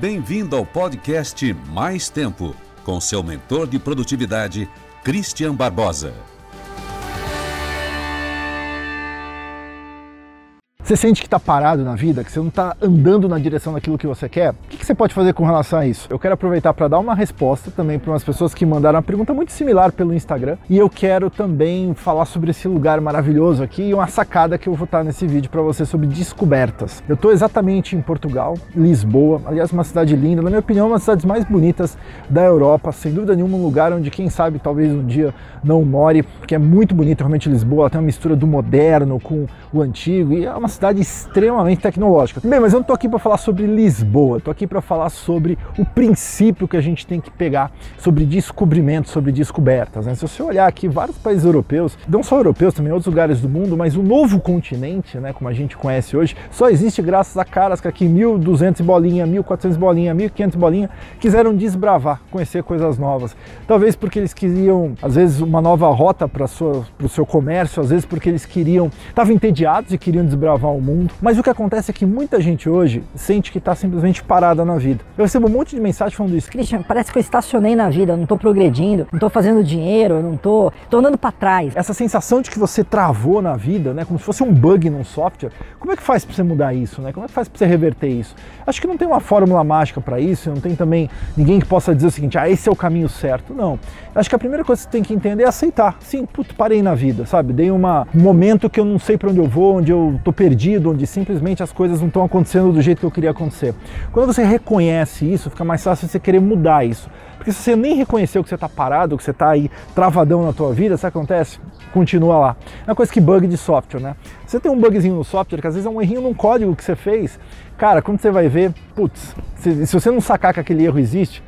Bem-vindo ao podcast Mais Tempo, com seu mentor de produtividade, Christian Barbosa. Você sente que está parado na vida, que você não está andando na direção daquilo que você quer? O que você pode fazer com relação a isso? Eu quero aproveitar para dar uma resposta também para umas pessoas que mandaram uma pergunta muito similar pelo Instagram e eu quero também falar sobre esse lugar maravilhoso aqui e uma sacada que eu vou estar nesse vídeo para você sobre descobertas. Eu estou exatamente em Portugal, Lisboa, aliás, uma cidade linda, na minha opinião, uma das cidades mais bonitas da Europa, sem dúvida nenhuma, um lugar onde quem sabe talvez um dia não more, porque é muito bonito realmente Lisboa, tem uma mistura do moderno com o antigo e é uma cidade extremamente tecnológica. Bem, mas eu não estou aqui para falar sobre Lisboa, estou aqui para falar sobre o princípio que a gente tem que pegar sobre descobrimento, sobre descobertas. Né? Se você olhar aqui, vários países europeus, não só europeus, também outros lugares do mundo, mas o novo continente, né, como a gente conhece hoje, só existe graças a caras que aqui 1.200 bolinha, 1.400 bolinha, 1.500 bolinha, quiseram desbravar, conhecer coisas novas. Talvez porque eles queriam, às vezes, uma nova rota para o seu comércio, às vezes porque eles queriam, estavam entediados e queriam desbravar o mundo. Mas o que acontece é que muita gente hoje sente que está simplesmente parada na vida. Eu recebo um monte de mensagem falando isso. Christian, parece que eu estacionei na vida, eu não estou progredindo, não estou fazendo dinheiro, eu não estou andando para trás. Essa sensação de que você travou na vida, né, como se fosse um bug num software, como é que faz para você mudar isso? Né? Como é que faz para você reverter isso? Acho que não tem uma fórmula mágica para isso, não tem também ninguém que possa dizer o seguinte, ah, esse é o caminho certo. Não. Acho que a primeira coisa que você tem que entender é aceitar. Sim, puto, parei na vida, sabe? Dei uma, um momento que eu não sei para onde eu vou, onde eu estou perdido, onde simplesmente as coisas não estão acontecendo do jeito que eu queria acontecer. Quando você reconhece isso, fica mais fácil você querer mudar isso. Porque se você nem reconheceu que você está parado, que você está aí travadão na tua vida, sabe o que acontece? Continua lá. É uma coisa que bug de software, né? Você tem um bugzinho no software, que às vezes é um errinho num código que você fez, cara, quando você vai ver, putz, se, se você não sacar que aquele erro existe,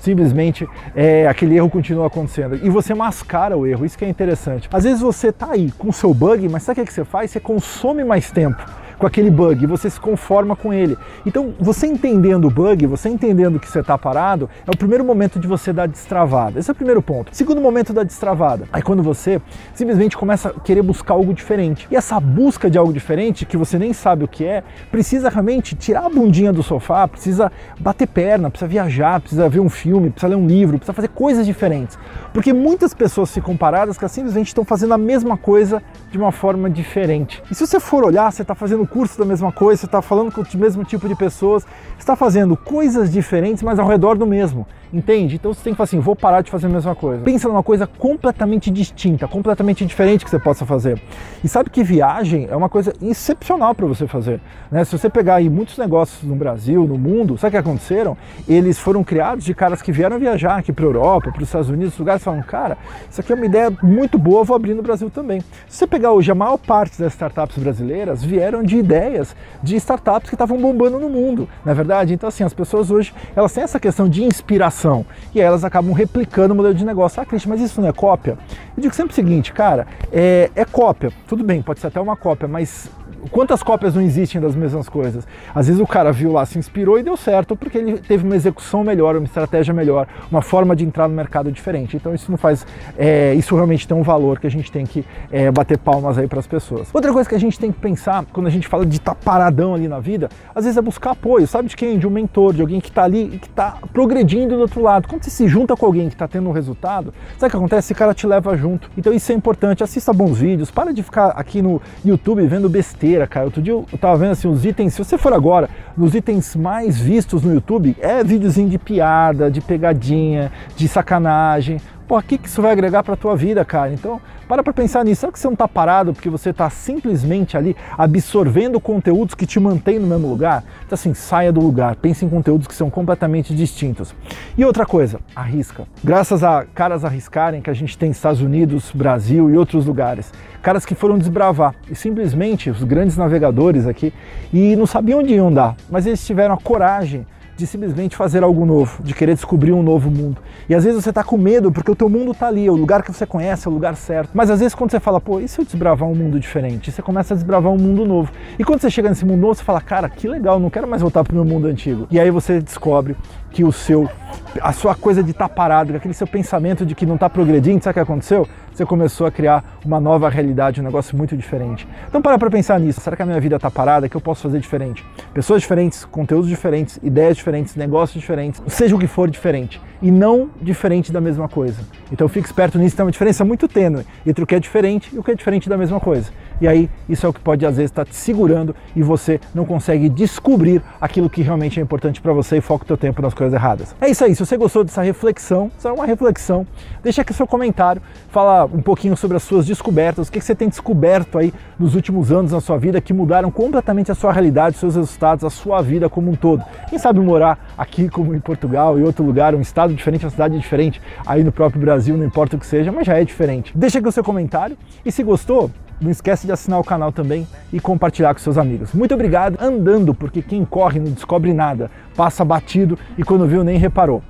simplesmente é, aquele erro continua acontecendo. E você mascara o erro, isso que é interessante. Às vezes você está aí com o seu bug, mas sabe o que você faz? Você consome mais tempo com aquele bug, você se conforma com ele. Então, você entendendo o bug, você entendendo que você está parado, é o primeiro momento de você dar destravada. Esse é o primeiro ponto. Segundo momento da destravada, aí quando você simplesmente começa a querer buscar algo diferente. E essa busca de algo diferente, que você nem sabe o que é, precisa realmente tirar a bundinha do sofá, precisa bater perna, precisa viajar, precisa ver um filme, precisa ler um livro, precisa fazer coisas diferentes. Porque muitas pessoas ficam paradas que simplesmente estão fazendo a mesma coisa de uma forma diferente. E se você for olhar, você está fazendo curso da mesma coisa, você está falando com o mesmo tipo de pessoas, está fazendo coisas diferentes, mas ao redor do mesmo. Entende? Então você tem que falar assim: vou parar de fazer a mesma coisa. Pensa numa coisa completamente distinta, completamente diferente que você possa fazer. E sabe que viagem é uma coisa excepcional para você fazer. Né? Se você pegar aí muitos negócios no Brasil, no mundo, sabe o que aconteceram? Eles foram criados de caras que vieram viajar aqui para a Europa, para os Estados Unidos, lugares, falam: cara, isso aqui é uma ideia muito boa, vou abrir no Brasil também. Se você pegar hoje, a maior parte das startups brasileiras vieram de ideias de startups que estavam bombando no mundo, na é verdade? Então, assim, as pessoas hoje elas têm essa questão de inspiração e elas acabam replicando o modelo de negócio. Ah, Cristian, mas isso não é cópia? Eu digo sempre o seguinte, cara, é, é cópia. Tudo bem, pode ser até uma cópia, mas quantas cópias não existem das mesmas coisas? Às vezes o cara viu lá, se inspirou e deu certo porque ele teve uma execução melhor, uma estratégia melhor, uma forma de entrar no mercado diferente. Então isso não faz, é, isso realmente tem um valor que a gente tem que é, bater palmas aí para as pessoas. Outra coisa que a gente tem que pensar quando a gente fala de estar tá paradão ali na vida, às vezes é buscar apoio, sabe de quem? De um mentor, de alguém que está ali e que está progredindo do outro lado. Quando você se junta com alguém que está tendo um resultado, sabe o que acontece? Esse cara te leva junto. Então isso é importante. Assista bons vídeos, para de ficar aqui no YouTube vendo besteira cara. Outro dia eu tava vendo assim os itens, se você for agora, nos itens mais vistos no YouTube, é videozinho de piada, de pegadinha, de sacanagem. Pô, o que, que isso vai agregar para a tua vida, cara? Então, para para pensar nisso. Será que você não está parado porque você está simplesmente ali absorvendo conteúdos que te mantêm no mesmo lugar? Então, assim, saia do lugar. Pense em conteúdos que são completamente distintos. E outra coisa, arrisca. Graças a caras arriscarem que a gente tem Estados Unidos, Brasil e outros lugares, caras que foram desbravar e simplesmente os grandes navegadores aqui e não sabiam onde iam dar, mas eles tiveram a coragem de simplesmente fazer algo novo, de querer descobrir um novo mundo. E às vezes você está com medo porque o teu mundo está ali, é o lugar que você conhece, é o lugar certo. Mas às vezes quando você fala, pô, e se eu desbravar um mundo diferente? Você começa a desbravar um mundo novo. E quando você chega nesse mundo novo, você fala, cara, que legal, não quero mais voltar para o meu mundo antigo. E aí você descobre que o seu, a sua coisa de estar tá parado, aquele seu pensamento de que não está progredindo, sabe o que aconteceu? Você começou a criar uma nova realidade, um negócio muito diferente. Então para para pensar nisso. Será que a minha vida está parada? O que eu posso fazer diferente? Pessoas diferentes, conteúdos diferentes, ideias diferentes, negócios diferentes, seja o que for diferente. E não diferente da mesma coisa. Então fique esperto nisso, tem uma diferença muito tênue entre o que é diferente e o que é diferente da mesma coisa. E aí isso é o que pode às vezes estar tá te segurando e você não consegue descobrir aquilo que realmente é importante para você e foca o teu tempo nas coisas erradas. É isso aí, se você gostou dessa reflexão, isso é uma reflexão, deixa aqui seu comentário, fala um pouquinho sobre as suas descobertas, o que você tem descoberto aí nos últimos anos na sua vida que mudaram completamente a sua realidade, seus resultados, a sua vida como um todo. Quem sabe morar aqui como em Portugal, em outro lugar, um estado diferente, uma cidade diferente, aí no próprio Brasil, não importa o que seja, mas já é diferente. Deixa o seu comentário e se gostou, não esquece de assinar o canal também e compartilhar com seus amigos. Muito obrigado andando, porque quem corre não descobre nada, passa batido e quando viu nem reparou.